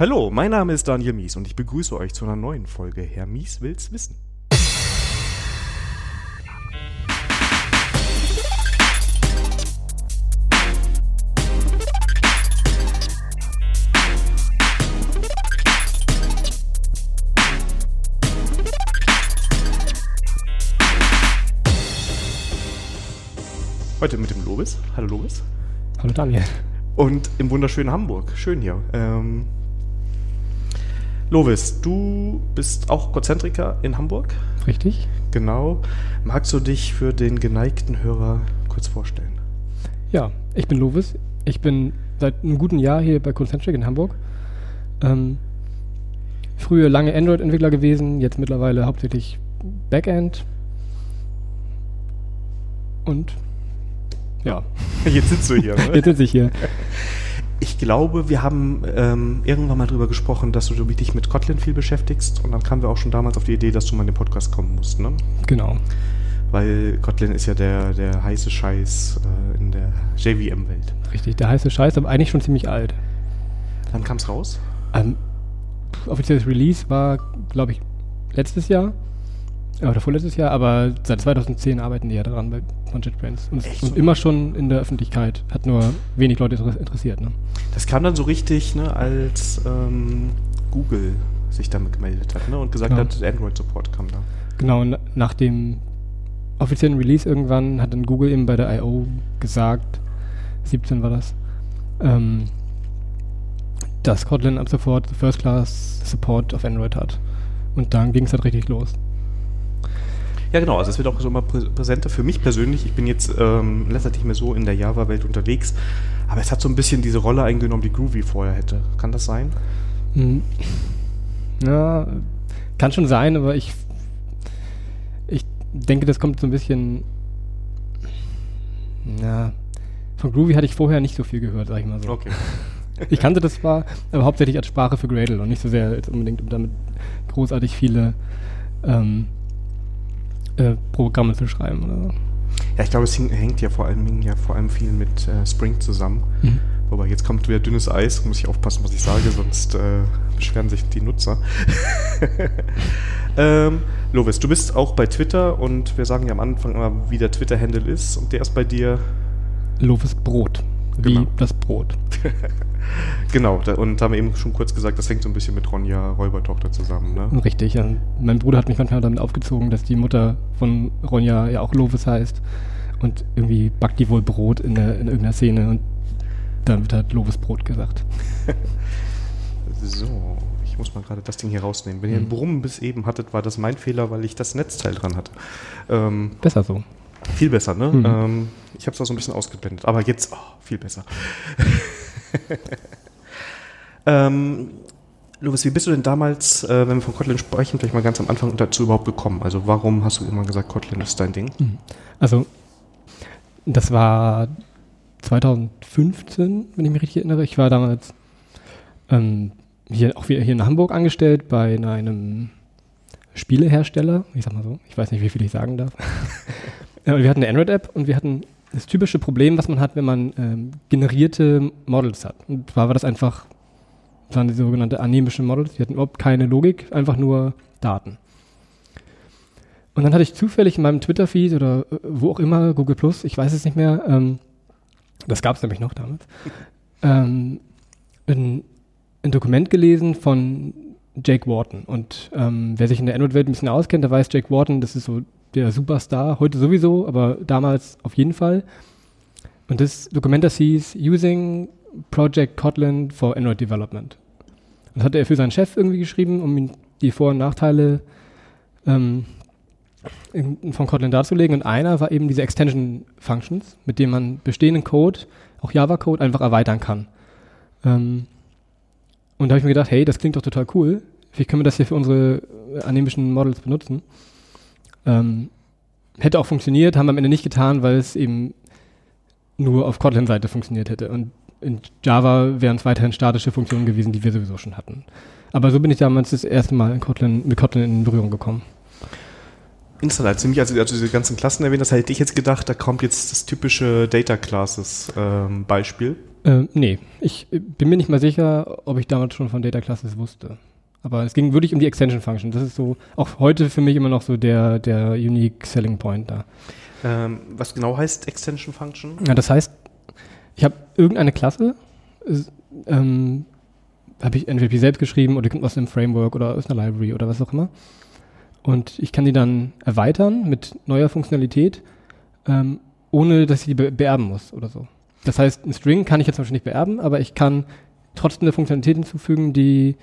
Hallo, mein Name ist Daniel Mies und ich begrüße euch zu einer neuen Folge Herr Mies will's wissen. Heute mit dem Lobis. Hallo Lobis. Hallo Daniel. Und im wunderschönen Hamburg. Schön hier. Ähm, Lovis, du bist auch Konzentriker in Hamburg. Richtig. Genau. Magst du dich für den geneigten Hörer kurz vorstellen? Ja, ich bin Lovis. Ich bin seit einem guten Jahr hier bei Concentric in Hamburg. Ähm, früher lange Android-Entwickler gewesen, jetzt mittlerweile hauptsächlich Backend. Und ja. Jetzt sitzt du hier. Ne? Jetzt sitze ich hier. Ich glaube, wir haben ähm, irgendwann mal drüber gesprochen, dass du dich mit Kotlin viel beschäftigst und dann kamen wir auch schon damals auf die Idee, dass du mal in den Podcast kommen musst, ne? Genau. Weil Kotlin ist ja der, der heiße Scheiß äh, in der JVM-Welt. Richtig, der heiße Scheiß, aber eigentlich schon ziemlich alt. Wann kam es raus? Ähm, offizielles Release war, glaube ich, letztes Jahr. Oder vorletztes Jahr, aber seit 2010 arbeiten die ja daran bei, von JetBrains. Und, und immer schon in der Öffentlichkeit. Hat nur wenig Leute inter- interessiert. Ne? Das kam dann so richtig, ne, als ähm, Google sich damit gemeldet hat ne, und gesagt Genau. hat, Android-Support kam da. Genau, nach dem offiziellen Release irgendwann hat dann Google eben bei der I.O. gesagt, 17 war das, ähm, dass Kotlin ab sofort First Class Support auf Android hat. Und dann ging es halt richtig los. Ja, genau. Also es wird auch so immer prä- präsenter für mich persönlich. Ich bin jetzt ähm, Zeit nicht mehr so in der Java-Welt unterwegs, aber es hat so ein bisschen diese Rolle eingenommen, die Groovy vorher hätte. Kann das sein? Hm. Ja, kann schon sein, aber ich, ich denke, das kommt so ein bisschen. Ja, von Groovy hatte ich vorher nicht so viel gehört, sag ich mal so. Okay. Ich kannte das zwar, aber hauptsächlich als Sprache für Gradle und nicht so sehr jetzt unbedingt, um damit großartig viele ähm, äh, Programme zu schreiben oder so. Ja, ich glaube, es hängt ja vor allem, ja vor allem viel mit äh, Spring zusammen. Mhm. Wobei jetzt kommt wieder dünnes Eis, muss ich aufpassen, was ich sage, sonst äh, beschweren sich die Nutzer. ähm, Lovis, du bist auch bei Twitter und wir sagen ja am Anfang immer, wie der Twitter-Handle ist und der ist bei dir, Loves Brot. Wie Genau. das Brot. genau, da, und haben wir eben schon kurz gesagt, das hängt so ein bisschen mit Ronja Räubertochter zusammen, ne? Richtig, ja. Mein Bruder hat mich manchmal damit aufgezogen, dass die Mutter von Ronja ja auch Lovis heißt. Und irgendwie backt die wohl Brot in, der, in irgendeiner Szene und dann wird halt Lovis Brot gesagt. So, ich muss mal gerade das Ding hier rausnehmen. Wenn ihr einen Mhm. Brummen bis eben hattet, war das mein Fehler, weil ich das Netzteil dran hatte. Ähm, Besser so. Viel besser, ne? Mhm. Ähm, ich habe es da so ein bisschen ausgeblendet, aber jetzt oh, viel besser. ähm, Louis, wie bist du denn damals, äh, wenn wir von Kotlin sprechen, vielleicht mal ganz am Anfang dazu überhaupt gekommen? Also warum hast du immer gesagt, Kotlin ist dein Ding? Also, das war 2015, wenn ich mich richtig erinnere. Ich war damals ähm, hier, auch wieder hier in Hamburg angestellt bei einem Spielehersteller. Ich sag mal so, ich weiß nicht, wie viel ich sagen darf. Wir hatten eine Android-App und wir hatten das typische Problem, was man hat, wenn man ähm, generierte Models hat. Und zwar war das einfach, das waren die sogenannte anemische Models, die hatten überhaupt keine Logik, einfach nur Daten. Und dann hatte ich zufällig in meinem Twitter-Feed oder äh, wo auch immer, Google Plus, ich weiß es nicht mehr, ähm, das gab es nämlich noch damals, ähm, ein, ein Dokument gelesen von Jake Wharton. Und ähm, wer sich in der Android-Welt ein bisschen auskennt, der weiß, Jake Wharton, das ist so der Superstar, heute sowieso, aber damals auf jeden Fall. Und das Dokument, das hieß Using Project Kotlin for Android Development. Das hatte er für seinen Chef irgendwie geschrieben, um ihm die Vor- und Nachteile ähm, von Kotlin darzulegen. Und einer war eben diese Extension Functions, mit denen man bestehenden Code, auch Java-Code, einfach erweitern kann. Ähm, und da habe ich mir gedacht, hey, das klingt doch total cool. Vielleicht können wir das hier für unsere äh, anemischen Models benutzen. Ähm, hätte auch funktioniert, haben wir am Ende nicht getan, weil es eben nur auf Kotlin-Seite funktioniert hätte. Und in Java wären es weiterhin statische Funktionen gewesen, die wir sowieso schon hatten. Aber so bin ich damals das erste Mal in Kotlin, mit Kotlin in Berührung gekommen. Du mich also, also diese ganzen Klassen erwähnt hast, hätte ich jetzt gedacht, da kommt jetzt das typische Data Classes ähm, Beispiel. Äh, nee, ich bin mir nicht mal sicher, ob ich damals schon von Data Classes wusste. Aber es ging wirklich um die Extension Function. Das ist so auch heute für mich immer noch so der, der Unique Selling Point da. Ähm, was genau heißt Extension Function? Ja, das heißt, ich habe irgendeine Klasse, ähm, habe ich entweder selbst geschrieben oder aus einem Framework oder aus einer Library oder was auch immer. Und ich kann die dann erweitern mit neuer Funktionalität, ähm, ohne dass ich die be beerben muss oder so. Das heißt, ein String kann ich jetzt zum Beispiel nicht beerben, aber ich kann trotzdem eine Funktionalität hinzufügen, die,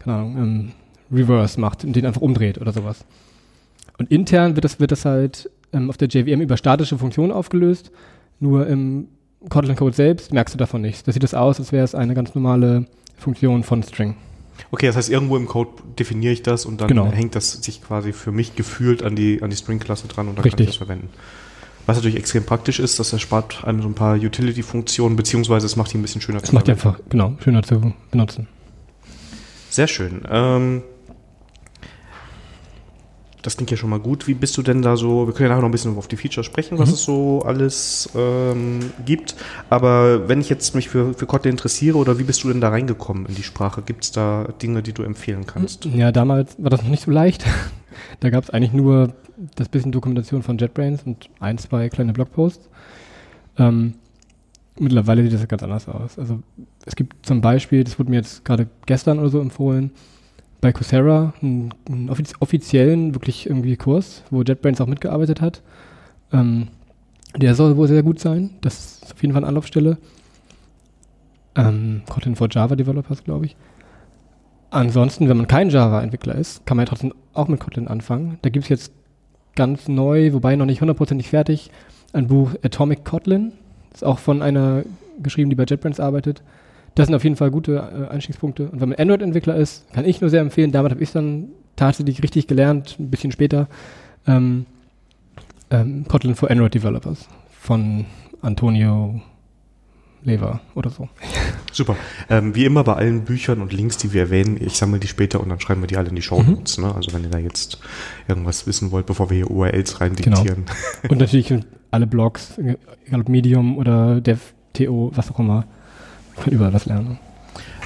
keine Ahnung, ähm, Reverse macht und den einfach umdreht oder sowas. Und intern wird das, wird das halt ähm, auf der JVM über statische Funktionen aufgelöst, nur im Kotlin-Code selbst merkst du davon nichts. Da sieht es aus, als wäre es eine ganz normale Funktion von String. Okay, das heißt, irgendwo im Code definiere ich das und dann Genau. hängt das sich quasi für mich gefühlt an die, an die String-Klasse dran und dann Richtig. kann ich das verwenden. Was natürlich extrem praktisch ist, das erspart einem so ein paar Utility-Funktionen, beziehungsweise es macht die ein bisschen schöner Das macht die einfach, genau, schöner zu benutzen. Sehr schön. Ähm, das klingt ja schon mal gut. Wie bist du denn da so? Wir können ja nachher noch ein bisschen auf die Features sprechen, was Mhm. es so alles ähm, gibt. Aber wenn ich jetzt mich für, für Kotlin interessiere, oder wie bist du denn da reingekommen in die Sprache? Gibt es da Dinge, die du empfehlen kannst? Ja, damals war das noch nicht so leicht. da gab es eigentlich nur das bisschen Dokumentation von JetBrains und ein, zwei kleine Blogposts. Ähm, mittlerweile sieht das ganz anders aus. Also es gibt zum Beispiel, das wurde mir jetzt gerade gestern oder so empfohlen, bei Coursera einen, einen offiz offiziellen, wirklich irgendwie Kurs, wo JetBrains auch mitgearbeitet hat. Ähm, der soll wohl sehr gut sein. Das ist auf jeden Fall eine Anlaufstelle. Ähm, Kotlin for Java Developers, glaube ich. Ansonsten, wenn man kein Java-Entwickler ist, kann man ja trotzdem auch mit Kotlin anfangen. Da gibt es jetzt ganz neu, wobei noch nicht hundertprozentig fertig, ein Buch Atomic Kotlin. Ist auch von einer geschrieben, die bei JetBrains arbeitet. Das sind auf jeden Fall gute äh, Einstiegspunkte. Und wenn man Android-Entwickler ist, kann ich nur sehr empfehlen. Damit habe ich dann tatsächlich richtig gelernt, ein bisschen später. Ähm, ähm, Kotlin for Android Developers von Antonio Lever oder so. Super. Ähm, wie immer bei allen Büchern und Links, die wir erwähnen, ich sammle die später und dann schreiben wir die alle in die Show Notes. Ne? Also wenn ihr da jetzt irgendwas wissen wollt, bevor wir hier URLs rein diktieren. Und natürlich alle Blogs, egal ob Medium oder DevTO, was auch immer. Kann überall was lernen.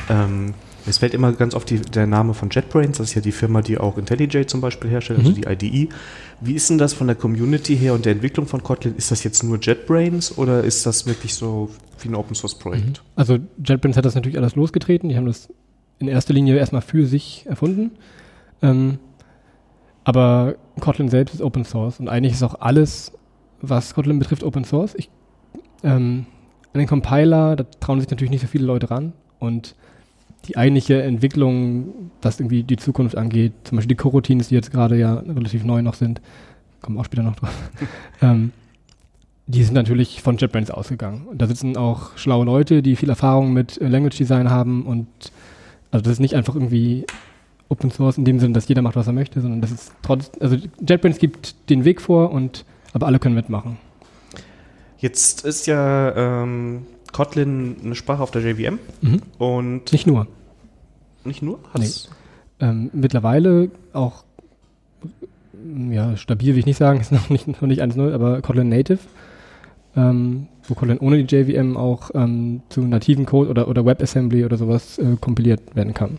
Ähm, es fällt immer ganz oft die, der Name von JetBrains, das ist ja die Firma, die auch IntelliJ zum Beispiel herstellt, also Mhm. die IDE. Wie ist denn das von der Community her und der Entwicklung von Kotlin? Ist das jetzt nur JetBrains oder ist das wirklich so wie ein Open Source Projekt? Also JetBrains hat das natürlich alles losgetreten. Die haben das in erster Linie erstmal für sich erfunden. Ähm, aber Kotlin selbst ist Open Source und eigentlich ist auch alles, was Kotlin betrifft, Open Source. Ich, ähm, an den Compiler, da trauen sich natürlich nicht so viele Leute ran und die eigentliche Entwicklung, was irgendwie die Zukunft angeht, zum Beispiel die Coroutines, die jetzt gerade ja relativ neu noch sind, kommen wir auch später noch drauf, ähm, die sind natürlich von JetBrains ausgegangen. Und da sitzen auch schlaue Leute, die viel Erfahrung mit äh, Language Design haben und also das ist nicht einfach irgendwie Open Source in dem Sinne, dass jeder macht, was er möchte, sondern das ist trotz, also JetBrains gibt den Weg vor und aber alle können mitmachen. Jetzt ist ja ähm, Kotlin eine Sprache auf der JVM Mhm. und Nicht nur. nicht nur? Hat's- Ähm, mittlerweile auch ja, stabil will ich nicht sagen, ist noch nicht, noch nicht 1.0, aber Kotlin Native, ähm, wo Kotlin ohne die JVM auch ähm, zu nativen Code oder, oder WebAssembly oder sowas äh, kompiliert werden kann.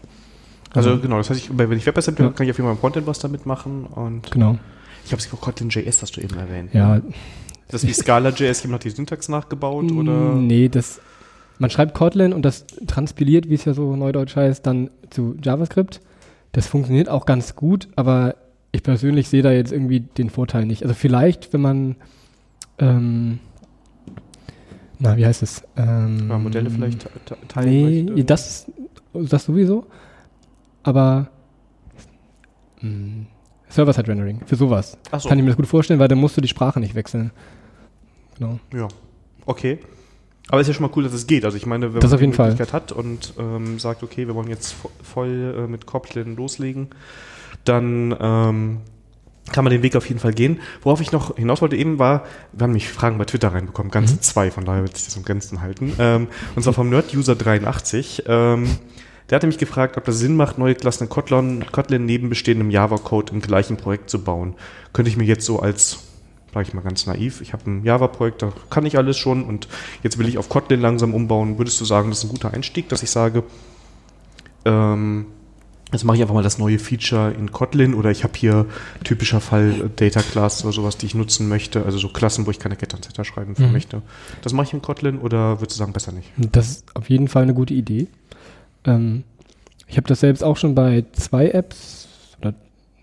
Also genau, das heißt, ich, wenn ich WebAssembly Ja. kann ich auf jeden Fall im Frontend was damit machen und Genau. ich habe es Kotlin.js, hast du eben erwähnt. Ja, Ist das wie Scala.js, jemand hat die Syntax nachgebaut oder? Mm, Nee, das. Man schreibt Kotlin und das transpiliert, wie es ja so neudeutsch heißt, dann zu JavaScript. Das funktioniert auch ganz gut, aber ich persönlich sehe da jetzt irgendwie den Vorteil nicht. Also vielleicht, wenn man ähm, na, wie heißt es? Ähm, Ja, Modelle vielleicht te- te- teilen Nee, möchte? das, das sowieso. Aber mh, Server-Side-Rendering, für sowas. So. Kann ich mir das gut vorstellen, weil dann musst du die Sprache nicht wechseln. Genau. Ja, okay. Aber ist ja schon mal cool, dass es geht. Also ich meine, wenn Das man die Fall. Möglichkeit hat und ähm, sagt, okay, wir wollen jetzt vo- voll äh, mit Kotlin loslegen, dann ähm, kann man den Weg auf jeden Fall gehen. Worauf ich noch hinaus wollte eben war, wir haben mich Fragen bei Twitter reinbekommen, ganze Mhm. zwei, von daher wird sich das am Grenzen halten. Ähm, und zwar vom Nerd-User83. Ähm, der hatte mich gefragt, ob das Sinn macht, neue Klassen in Kotlin, Kotlin neben bestehendem Java-Code im gleichen Projekt zu bauen. Könnte ich mir jetzt so als sage ich mal ganz naiv, ich habe ein Java-Projekt, da kann ich alles schon und jetzt will ich auf Kotlin langsam umbauen. Würdest du sagen, das ist ein guter Einstieg, dass ich sage, ähm, Jetzt mache ich einfach mal das neue Feature in Kotlin oder ich habe hier typischer Fall Data Class oder sowas, die ich nutzen möchte, also so Klassen, wo ich keine Getter und Setter schreiben mhm. möchte. Das mache ich in Kotlin oder würdest du sagen, besser nicht? Das ist auf jeden Fall eine gute Idee. Ähm, ich habe das selbst auch schon bei zwei Apps, oder,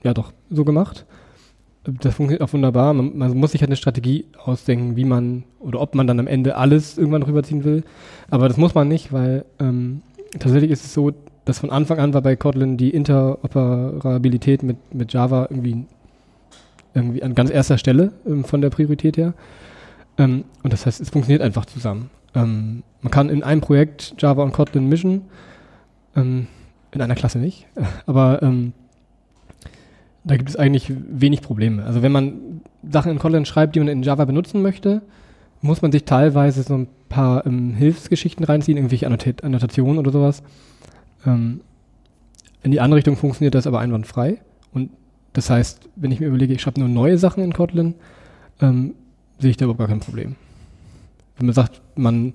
ja doch, so gemacht. Das funktioniert auch wunderbar. Man, man, muss sich halt eine Strategie ausdenken, wie man oder ob man dann am Ende alles irgendwann rüberziehen will. Aber das muss man nicht, weil ähm, tatsächlich ist es so, dass von Anfang an war bei Kotlin die Interoperabilität mit, mit Java irgendwie, irgendwie an ganz erster Stelle ähm, von der Priorität her. Ähm, und das heißt, es funktioniert einfach zusammen. Ähm, man kann in einem Projekt Java und Kotlin mischen, ähm, in einer Klasse nicht, aber ähm, da gibt es eigentlich wenig Probleme. Also wenn man Sachen in Kotlin schreibt, die man in Java benutzen möchte, muss man sich teilweise so ein paar ähm, Hilfsgeschichten reinziehen, irgendwelche Annot Annotationen oder sowas. Ähm, in die andere Richtung funktioniert das aber einwandfrei. Und das heißt, wenn ich mir überlege, ich schreibe nur neue Sachen in Kotlin, ähm, sehe ich da überhaupt gar kein Problem. Wenn man sagt, man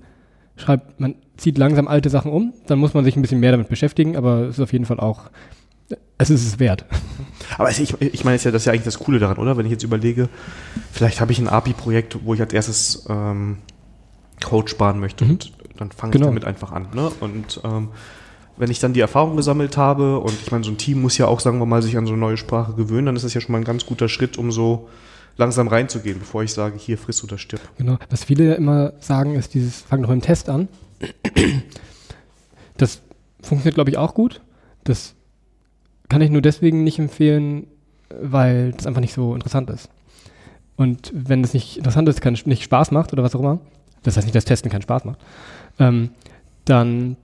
schreibt, man zieht langsam alte Sachen um, dann muss man sich ein bisschen mehr damit beschäftigen, aber es ist auf jeden Fall auch, es ist es wert. Aber ich, ich meine, das ist ja eigentlich das Coole daran, oder? Wenn ich jetzt überlege, vielleicht habe ich ein API-Projekt, wo ich als erstes ähm, Code sparen möchte mhm. und dann fange genau. ich damit einfach an. Ne? Und ähm, wenn ich dann die Erfahrung gesammelt habe und ich meine, so ein Team muss ja auch, sagen wir mal, sich an so eine neue Sprache gewöhnen, dann ist das ja schon mal ein ganz guter Schritt, um so langsam reinzugehen, bevor ich sage, hier friss oder stirb. Genau. Was viele ja immer sagen, ist dieses, fang doch im Test an. Das funktioniert, glaube ich, auch gut. Das kann ich nur deswegen nicht empfehlen, weil es einfach nicht so interessant ist. Und wenn es nicht interessant ist, kann, nicht Spaß macht oder was auch immer, das heißt nicht, dass Testen keinen Spaß macht, ähm, dann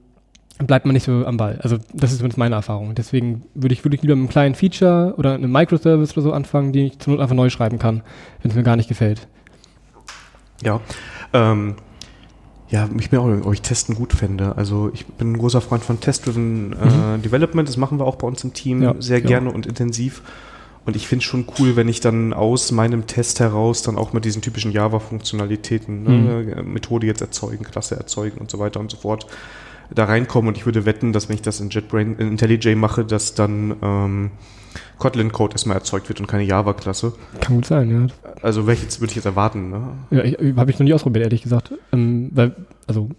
bleibt man nicht so am Ball. Also das ist zumindest meine Erfahrung. Deswegen würde ich wirklich lieber mit einem kleinen Feature oder einem Microservice oder so anfangen, den ich zur Not einfach neu schreiben kann, wenn es mir gar nicht gefällt. Ja, ähm, ja, ich bin auch, ob ich Testen gut fände. Also ich bin ein großer Freund von Test-Driven äh, mhm. Development. Das machen wir auch bei uns im Team ja, sehr ja. gerne und intensiv. Und ich finde es schon cool, wenn ich dann aus meinem Test heraus dann auch mit diesen typischen Java-Funktionalitäten, ne, mhm. Methode jetzt erzeugen, Klasse erzeugen und so weiter und so fort, da reinkommen und ich würde wetten, dass wenn ich das in JetBrain, in IntelliJ mache, dass dann ähm, Kotlin-Code erstmal erzeugt wird und keine Java-Klasse. Kann gut sein, ja. Also welches würde ich jetzt erwarten, ne? Ja, habe ich noch nie ausprobiert, ehrlich gesagt. Ähm, weil, also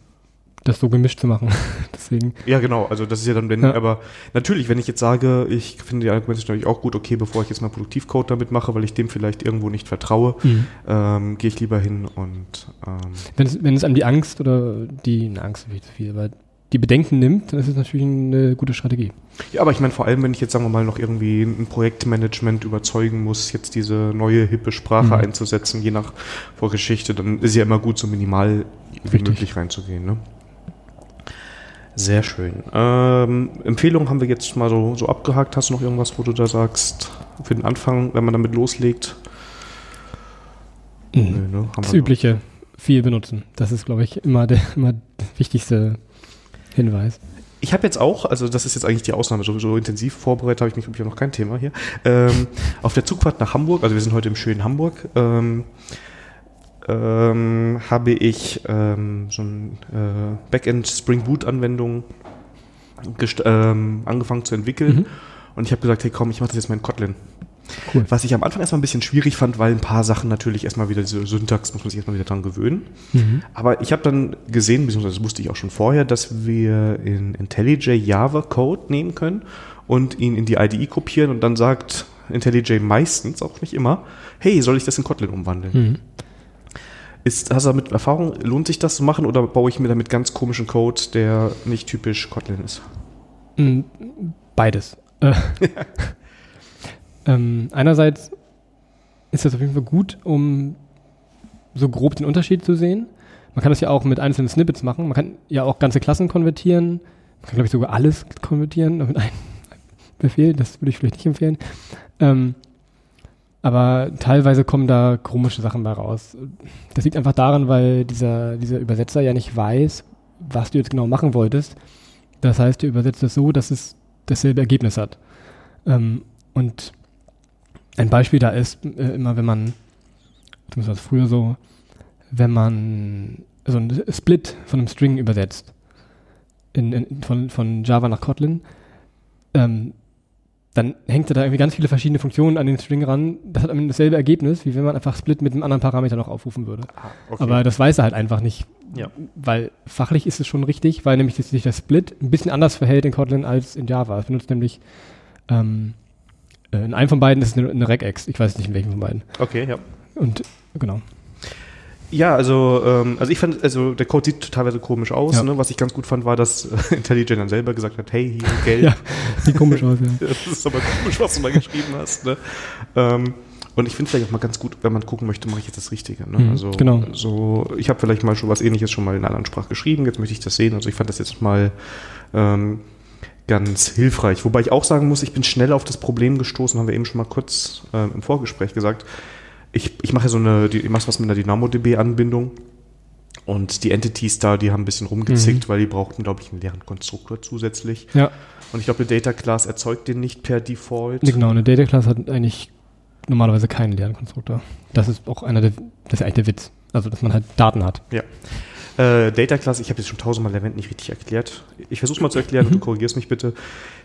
das so gemischt zu machen. Deswegen. Ja, genau. Also das ist ja dann, wenn, ja. aber natürlich, wenn ich jetzt sage, ich finde die Argumente natürlich auch gut, okay, bevor ich jetzt mal Produktivcode damit mache, weil ich dem vielleicht irgendwo nicht vertraue, mhm. ähm, gehe ich lieber hin und ähm, wenn es, wenn es einem die Angst oder die, eine Angst ist zu viel, aber die Bedenken nimmt, dann ist es natürlich eine gute Strategie. Ja, aber ich meine vor allem, wenn ich jetzt sagen wir mal noch irgendwie ein Projektmanagement überzeugen muss, jetzt diese neue hippe Sprache mhm. einzusetzen, je nach Vorgeschichte, dann ist ja immer gut, so minimal wie Richtig. möglich reinzugehen. Ne? Sehr schön. Ähm, Empfehlungen haben wir jetzt mal so, so abgehakt. Hast du noch irgendwas, wo du da sagst, für den Anfang, wenn man damit loslegt? Mhm. Nö, ne? das Übliche, viel benutzen. Das ist, glaube ich, immer der, immer der wichtigste Hinweis. Ich habe jetzt auch, also das ist jetzt eigentlich die Ausnahme, so, so intensiv vorbereitet habe ich mich, glaube ich, noch kein Thema hier. Ähm, auf der Zugfahrt nach Hamburg, also wir sind heute im schönen Hamburg, ähm, ähm, habe ich ähm, so ein äh, Backend Spring Boot Anwendung ähm, angefangen zu entwickeln. Mhm. Und ich habe gesagt, hey komm, ich mache das jetzt mal in Kotlin. Cool. Was ich am Anfang erstmal ein bisschen schwierig fand, weil ein paar Sachen natürlich erstmal wieder diese Syntax muss man sich erstmal wieder dran gewöhnen. Mhm. Aber ich habe dann gesehen, beziehungsweise das wusste ich auch schon vorher, dass wir in IntelliJ Java Code nehmen können und ihn in die IDE kopieren und dann sagt IntelliJ meistens, auch nicht immer, hey, soll ich das in Kotlin umwandeln? Mhm. Ist, hast du damit Erfahrung, lohnt sich das zu machen oder baue ich mir damit ganz komischen Code, der nicht typisch Kotlin ist? Mm, beides. Äh, Ähm, einerseits ist das auf jeden Fall gut, um so grob den Unterschied zu sehen. Man kann das ja auch mit einzelnen Snippets machen. Man kann ja auch ganze Klassen konvertieren. Man kann, glaube ich, sogar alles konvertieren mit einem Befehl. Das würde ich vielleicht nicht empfehlen. Ähm, aber teilweise kommen da komische Sachen bei raus. Das liegt einfach daran, weil dieser, dieser Übersetzer ja nicht weiß, was du jetzt genau machen wolltest. Das heißt, er übersetzt es so, dass es dasselbe Ergebnis hat. Ähm, und ein Beispiel da ist äh, immer, wenn man zumindest war es früher so, wenn man so ein Split von einem String übersetzt, in, in, von, von Java nach Kotlin, ähm, dann hängt da irgendwie ganz viele verschiedene Funktionen an den String ran. Das hat am dasselbe Ergebnis, wie wenn man einfach Split mit einem anderen Parameter noch aufrufen würde. Ah, okay. Aber das weiß er halt einfach nicht. Ja. Weil fachlich ist es schon richtig, weil nämlich sich der Split ein bisschen anders verhält in Kotlin als in Java. Es benutzt nämlich ähm, äh, in einem von beiden ist es eine, eine Regex. Ich weiß nicht in welchem von beiden. okay, ja. Und genau. Ja, also, ähm, also ich fand, also der Code sieht teilweise komisch aus. Ja. Ne? Was ich ganz gut fand, war, dass äh, IntelliJ dann selber gesagt hat, hey, hier Geld. Ja, sieht komisch aus, ja. Das ist aber komisch, was du da geschrieben hast. Ne? Ähm, und ich finde vielleicht auch mal ganz gut, wenn man gucken möchte, mache ich jetzt das Richtige. Ne? Mhm, also, genau. so, ich habe vielleicht mal schon was ähnliches schon mal in einer anderen Sprache geschrieben, jetzt möchte ich das sehen. Also ich fand das jetzt mal ähm, ganz hilfreich. Wobei ich auch sagen muss, ich bin schnell auf das Problem gestoßen, haben wir eben schon mal kurz ähm, im Vorgespräch gesagt. Ich, ich mache ja so eine, ich mache was mit einer DynamoDB-Anbindung. Und die Entities da, die haben ein bisschen rumgezickt, weil die brauchten, glaube ich, einen leeren Konstruktor zusätzlich. Ja, Und ich glaube, eine Data Class erzeugt den nicht per Default. genau. Eine Data Class hat eigentlich normalerweise keinen leeren Konstruktor. Das ist auch einer der, das ist eigentlich der Witz. Also, dass man halt Daten hat. Äh, Data Class, ich habe jetzt schon tausendmal erwähnt, nicht richtig erklärt. Ich versuche es mal zu erklären und du korrigierst mich bitte.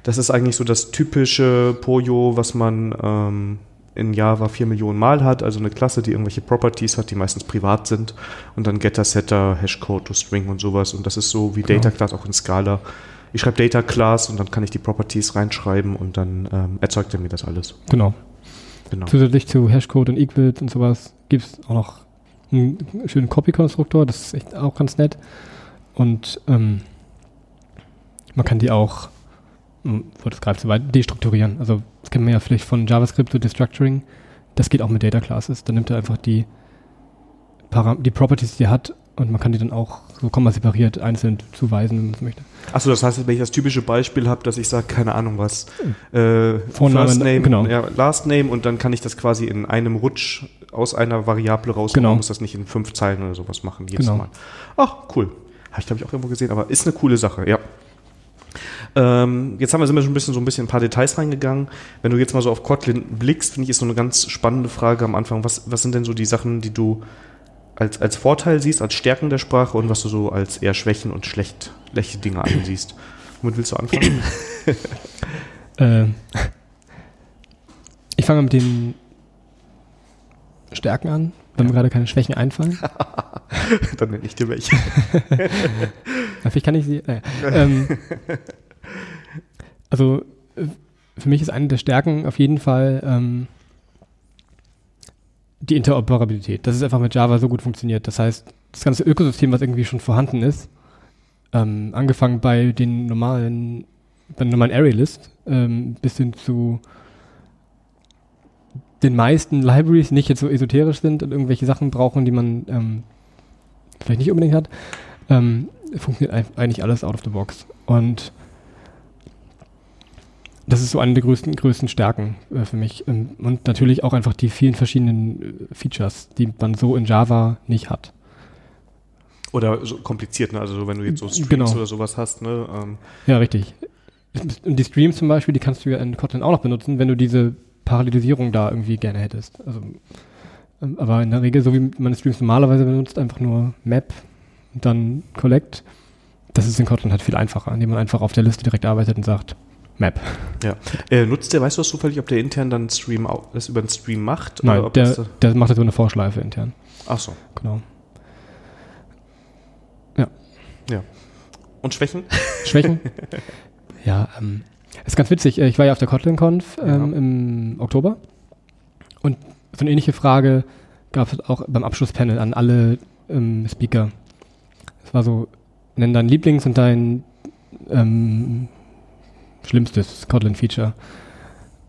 Das ist eigentlich so das typische Pojo, was man ähm, in Java 4 Millionen Mal hat. Also eine Klasse, die irgendwelche Properties hat, die meistens privat sind. Und dann Getter, Setter, Hashcode to String und sowas. Und das ist so wie Genau. Data Class auch in Scala. Ich schreibe Data Class und dann kann ich die Properties reinschreiben und dann ähm, erzeugt er mir das alles. Genau. Genau. Zusätzlich zu Hashcode und Equals und sowas gibt es auch noch einen schönen Copy-Konstruktor, das ist echt auch ganz nett. Und ähm, man kann die auch, hm, wo das greift so weit, destrukturieren. Also das kennen wir ja vielleicht von JavaScript so Destructuring. Das geht auch mit Data Classes. Dann nimmt er einfach die, Param die Properties, die er hat und man kann die dann auch so komma separiert einzeln zuweisen, wenn man es möchte. Achso, das heißt, wenn ich das typische Beispiel habe, dass ich sage, keine Ahnung was, äh, Vorname, First Name, genau. ja, Last Name und dann kann ich das quasi in einem Rutsch aus einer Variable rausholen. Genau. Muss das nicht in fünf Zeilen oder sowas machen, jedes Genau. Mal. Ach, cool. Habe ich, glaube ich, auch irgendwo gesehen, aber ist eine coole Sache, ja. Ähm, jetzt haben wir, sind wir schon ein bisschen so ein bisschen ein paar Details reingegangen. Wenn du jetzt mal so auf Kotlin blickst, finde ich, ist so eine ganz spannende Frage am Anfang. Was, was sind denn so die Sachen, die du als, als Vorteil siehst, als Stärken der Sprache und was du so als eher Schwächen und schlecht, schlechte Dinge ansiehst? Womit willst du anfangen? Äh, ich fange mit den Stärken an, wenn mir gerade keine Schwächen einfallen. Dann nenne ich dir welche. Ja, Vielleicht kann ich sie. Naja. ähm, also äh, für mich ist eine der Stärken auf jeden Fall ähm, die Interoperabilität. Dass es einfach mit Java so gut funktioniert. Das heißt, das ganze Ökosystem, was irgendwie schon vorhanden ist, ähm, angefangen bei den normalen, bei der normalen ArrayList, ähm, bis hin zu den meisten Libraries, nicht jetzt so esoterisch sind und irgendwelche Sachen brauchen, die man ähm, vielleicht nicht unbedingt hat, ähm, funktioniert eigentlich alles out of the box. Und das ist so eine der größten, größten Stärken äh, für mich. Ähm, und natürlich auch einfach die vielen verschiedenen äh, Features, die man so in Java nicht hat. Oder so kompliziert, ne? Also so, wenn du jetzt so Streams Genau. oder sowas hast, ne? Ähm, Ja, richtig. Und die Streams zum Beispiel, die kannst du ja in Kotlin auch noch benutzen, wenn du diese Parallelisierung da irgendwie gerne hättest. Also, ähm, aber in der Regel, so wie man Streams normalerweise benutzt, einfach nur Map und dann Collect. Das ist in Kotlin halt viel einfacher, indem man einfach auf der Liste direkt arbeitet und sagt Map. äh, nutzt der, weißt du das zufällig, ob der intern dann Stream das über den Stream macht? Nein, ob der, das, der macht jetzt so eine Vorschleife intern. ach so. Genau. Und Schwächen? Schwächen? ja, ähm, ist ganz witzig. Äh, Ich war ja auf der KotlinConf ähm, Ja. im Oktober und so eine ähnliche Frage gab es auch beim Abschlusspanel an alle ähm, Speaker. Es war so, nenn dein Lieblings- und dein ähm, schlimmstes Kotlin-Feature.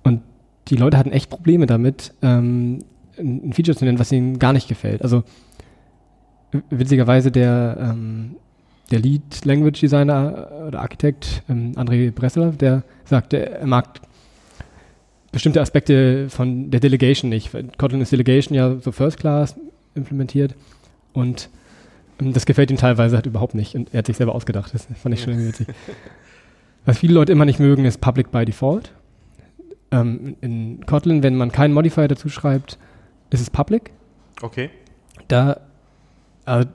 Und die Leute hatten echt Probleme damit, ähm, ein Feature zu nennen, was ihnen gar nicht gefällt. Also witzigerweise der ähm, der Lead Language Designer äh, oder Architekt, ähm, André Bressler, der sagte, er mag bestimmte Aspekte von der Delegation nicht. Kotlin ist Delegation ja so First Class implementiert und ähm, das gefällt ihm teilweise halt überhaupt nicht. Und er hat sich selber ausgedacht. Das fand ich schon irgendwie witzig. Was viele Leute immer nicht mögen, ist Public by Default. Ähm, in Kotlin, wenn man keinen Modifier dazu schreibt, ist es Public. Okay. Da, äh,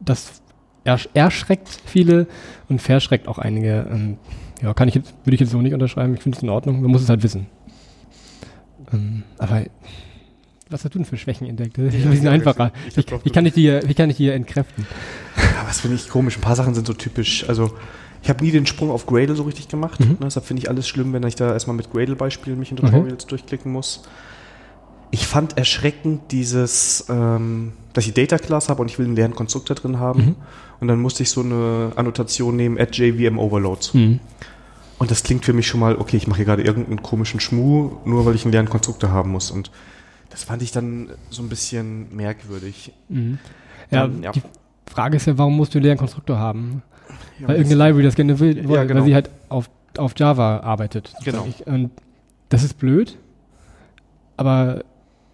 das ersch erschreckt viele und verschreckt auch einige. Ähm, ja, kann ich jetzt, würde ich jetzt so nicht unterschreiben. Ich finde es in Ordnung. Man muss es halt wissen. Ähm, aber was hast du denn für Schwächen entdeckt? Das ist ein bisschen ja, einfacher. ich- ich Wie, kann ich dir, wie kann ich entkräften? Ja, was finde ich komisch. Ein paar Sachen sind so typisch. Also, ich habe nie den Sprung auf Gradle so richtig gemacht. Mhm. Ne, deshalb finde ich alles schlimm, wenn ich da erstmal mit Gradle-Beispielen mich in Okay. Tutorials durchklicken muss. Ich fand erschreckend dieses, ähm, dass ich Data Class habe und ich will einen leeren Konstruktor drin haben. Mhm. Und dann musste ich so eine Annotation nehmen, at JVM Overloads. Mhm. Und das klingt für mich schon mal, okay, ich mache hier gerade irgendeinen komischen Schmuh, nur weil ich einen leeren Konstruktor haben muss. Und das fand ich dann so ein bisschen merkwürdig. Mhm. Ja, Dann, ja. die Frage ist ja, warum musst du einen leeren Konstruktor haben? Weil irgendeine Library das gerne will, Ja, weil, genau. weil sie halt auf, auf Java arbeitet. Genau. Ich, und das ist blöd, aber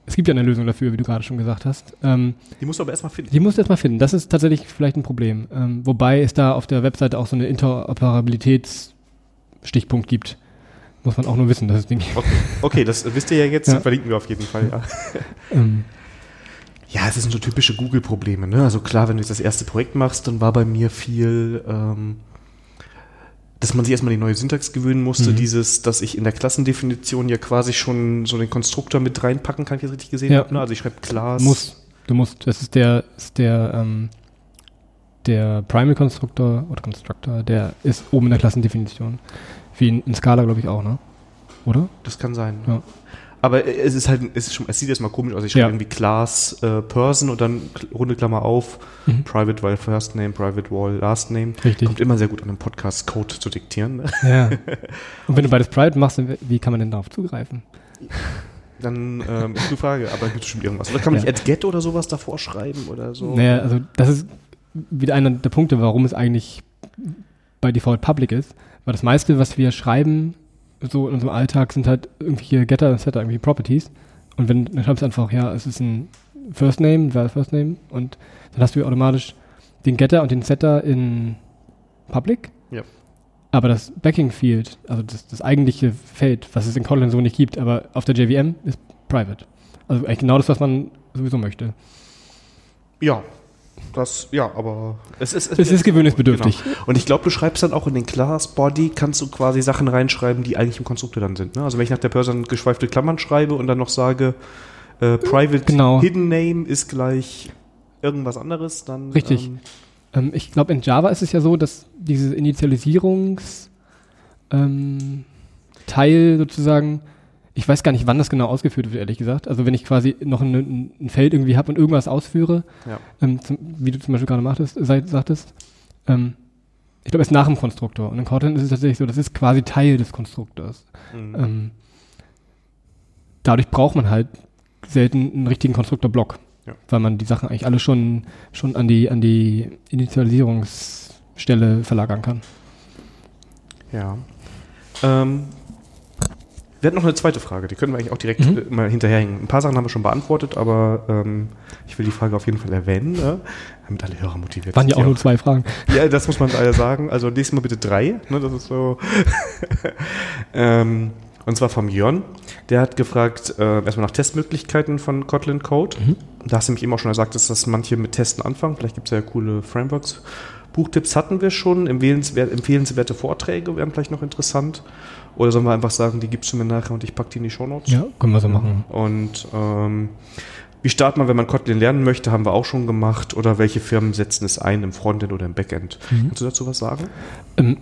es gibt ja eine Lösung dafür, wie du gerade schon gesagt hast. Ähm, die musst du aber erstmal finden. die musst du erstmal finden. Das ist tatsächlich vielleicht ein Problem. Ähm, wobei es da auf der Webseite auch so eine Interoperabilitätsstichpunkt gibt. Muss man auch nur wissen, das ist Ding. Okay, okay das wisst ihr ja jetzt, Ja. verlinken wir auf jeden Fall, ja. Ähm, Ja, es sind so typische Google-Probleme. Ne? Also klar, wenn du jetzt das erste Projekt machst, dann war bei mir viel, ähm, dass man sich erstmal die neue Syntax gewöhnen musste. Mhm. Dieses, dass ich in der Klassendefinition ja quasi schon so den Konstruktor mit reinpacken kann, ich das richtig gesehen Ja. habe. Ne? Also ich schreibe Class. muss, du musst, das ist der, ist der, ähm, der Primary Constructor oder Constructor, der ist oben in der Klassendefinition. Wie in, in Scala, glaube ich, auch, ne? Oder? Das kann sein. Ja. Aber es ist halt, es, ist schon, es sieht erstmal komisch aus. Ich schreibe Ja. irgendwie Class äh, Person und dann runde Klammer auf, Mhm. Private Wall First Name, Private Wall Last Name. Richtig. Kommt immer sehr gut an einem Podcast Code zu diktieren. Ne? Ja. Und wenn du beides Private machst, wie kann man denn darauf zugreifen? Dann ähm, ist die Frage, aber gibt es schon irgendwas? Oder kann man Ja. nicht get oder sowas davor schreiben oder so? Naja, also das ist wieder einer der Punkte, warum es eigentlich bei Default Public ist. Weil das meiste, was wir schreiben, so in unserem Alltag, sind halt irgendwelche Getter und Setter, irgendwie Properties. Und wenn, dann schreibst du einfach, ja, es ist ein First Name, wer First Name, und dann hast du automatisch den Getter und den Setter in Public. Ja. Aber das Backing Field, also das, das eigentliche Feld, was es in Kotlin so nicht gibt, aber auf der JVM ist private. Also eigentlich genau das, was man sowieso möchte. Ja, das, ja, aber es ist, Es ist gewöhnungsbedürftig. Genau. Und ich glaube, du schreibst dann auch in den Class Body, kannst du quasi Sachen reinschreiben, die eigentlich im Konstruktor dann sind. Ne? Also wenn ich nach der Person geschweifte Klammern schreibe und dann noch sage, äh, Private Genau. Hidden Name ist gleich irgendwas anderes, dann. Richtig. Ähm, Ähm, ich glaube, in Java ist es ja so, dass dieses Initialisierungs ähm, Teil sozusagen, ich weiß gar nicht, wann das genau ausgeführt wird, ehrlich gesagt. Also wenn ich quasi noch ein, ein Feld irgendwie habe und irgendwas ausführe, Ja. ähm, zum, wie du zum Beispiel gerade machtest, sei, sagtest, ähm, ich glaube, erst nach dem Konstruktor. Und in Kotlin ist es tatsächlich so, das ist quasi Teil des Konstruktors. mhm. Ähm, dadurch braucht man halt selten einen richtigen Konstruktorblock, Ja. weil man die Sachen eigentlich alle schon, schon an die, an die Initialisierungsstelle verlagern kann. Ja. Ähm, wir hatten noch eine zweite Frage, die können wir eigentlich auch direkt Mhm. äh, mal hinterherhängen. Ein paar Sachen haben wir schon beantwortet, aber ähm, ich will die Frage auf jeden Fall erwähnen, ne? damit alle Hörer motiviert Waren ja auch nur zwei Fragen. Ja, das muss man leider sagen. Also nächstes Mal bitte drei. Ne, das ist so. ähm, und zwar vom Jörn. Der hat gefragt, äh, erstmal nach Testmöglichkeiten von Kotlin Code. Mhm. Da hast du mich eben auch schon gesagt, dass das manche mit Testen anfangen. Vielleicht gibt es ja coole Frameworks. Buchtipps hatten wir schon. Empfehlenswert, empfehlenswerte Vorträge wären vielleicht noch interessant. Oder sollen wir einfach sagen, die gibst du mir nachher und ich packe die in die Shownotes? Ja, können wir so machen. Und ähm, wie startet man, wenn man Kotlin lernen möchte, haben wir auch schon gemacht. Oder welche Firmen setzen es ein, im Frontend oder im Backend? Mhm. Kannst du dazu was sagen? Ähm,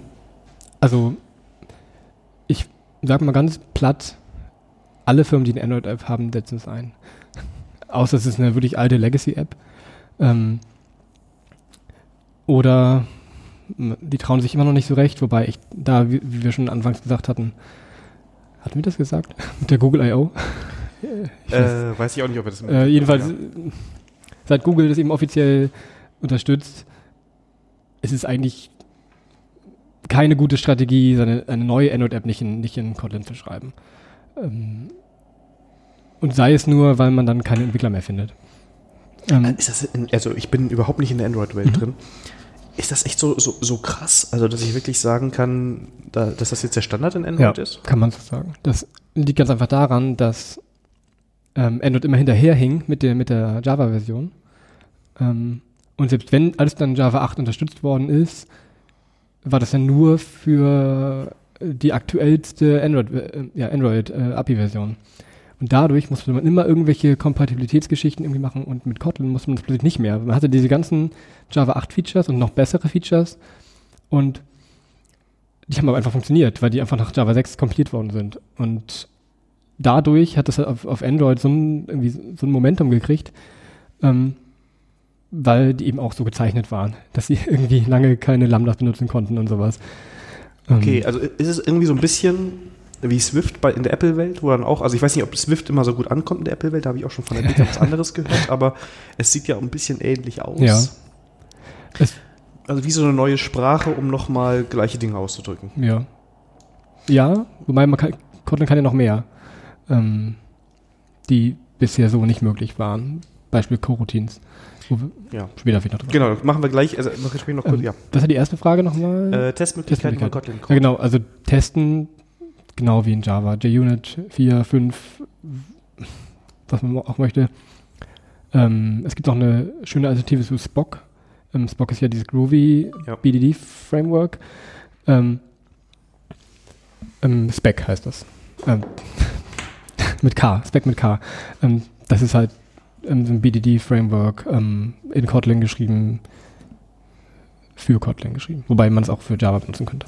also, ich sage mal ganz platt, alle Firmen, die eine Android-App haben, setzen es ein. Außer es ist eine wirklich alte Legacy-App. Ähm, oder die trauen sich immer noch nicht so recht, wobei ich da, wie, wie wir schon anfangs gesagt hatten, hatten wir das gesagt? Mit der Google I.O.? Ich weiß- Äh, weiß ich auch nicht, ob wir das äh, jedenfalls, Ja. äh, seit Google das eben offiziell unterstützt, ist es eigentlich keine gute Strategie, seine, eine neue Android-App nicht in, nicht in Kotlin zu schreiben. Ähm, und sei es nur, weil man dann keine Entwickler mehr findet. Ähm, Ist das in, also ich bin überhaupt nicht in der Android-Welt Mhm. drin. Ist das echt so, so, so krass? Also, dass ich wirklich sagen kann, da, dass das jetzt der Standard in Android ja, ist? kann man so sagen. Das liegt ganz einfach daran, dass ähm, Android immer hinterherhing mit der, mit der Java-Version. Ähm, und selbst wenn alles dann Java 8 unterstützt worden ist, war das dann nur für die aktuellste Android, äh, ja, Android äh. Und dadurch musste man immer irgendwelche Kompatibilitätsgeschichten irgendwie machen und mit Kotlin musste man das plötzlich nicht mehr. Man hatte diese ganzen Java 8 Features und noch bessere Features und die haben aber einfach funktioniert, weil die einfach nach Java 6 kompiliert worden sind. Und dadurch hat das auf, auf Android so ein, irgendwie so ein Momentum gekriegt, ähm, weil die eben auch so gezeichnet waren, dass sie irgendwie lange keine Lambdas benutzen konnten und sowas. Okay, ähm, also ist es irgendwie so ein bisschen wie Swift bei, in der Apple-Welt, wo dann auch, also ich weiß nicht, ob Swift immer so gut ankommt in der Apple-Welt, da habe ich auch schon von der Beta was anderes gehört, aber es sieht ja ein bisschen ähnlich aus. Ja. Es also wie so eine neue Sprache, um nochmal gleiche Dinge auszudrücken. Ja. Ja, wobei man kann, Kotlin kann ja noch mehr, ähm, die bisher so nicht möglich waren. Beispiel Coroutines. Ja. Später vielleicht noch drüber. Genau, machen wir gleich. Also noch, noch kurz, ähm, ja. Was war die erste Frage nochmal? Äh, Testmöglichkeiten bei Kotlin. Ja, genau, also testen, genau wie in Java. JUnit 4, 5, was man auch möchte. Ähm, es gibt noch eine schöne Alternative zu Spock. Ähm, Spock ist ja dieses Groovy ja. BDD-Framework. Ähm, ähm, Spec heißt das. Ähm, mit K, Spec mit K. Ähm, das ist halt so ein BDD-Framework in Kotlin geschrieben, für Kotlin geschrieben. Wobei man es auch für Java benutzen könnte.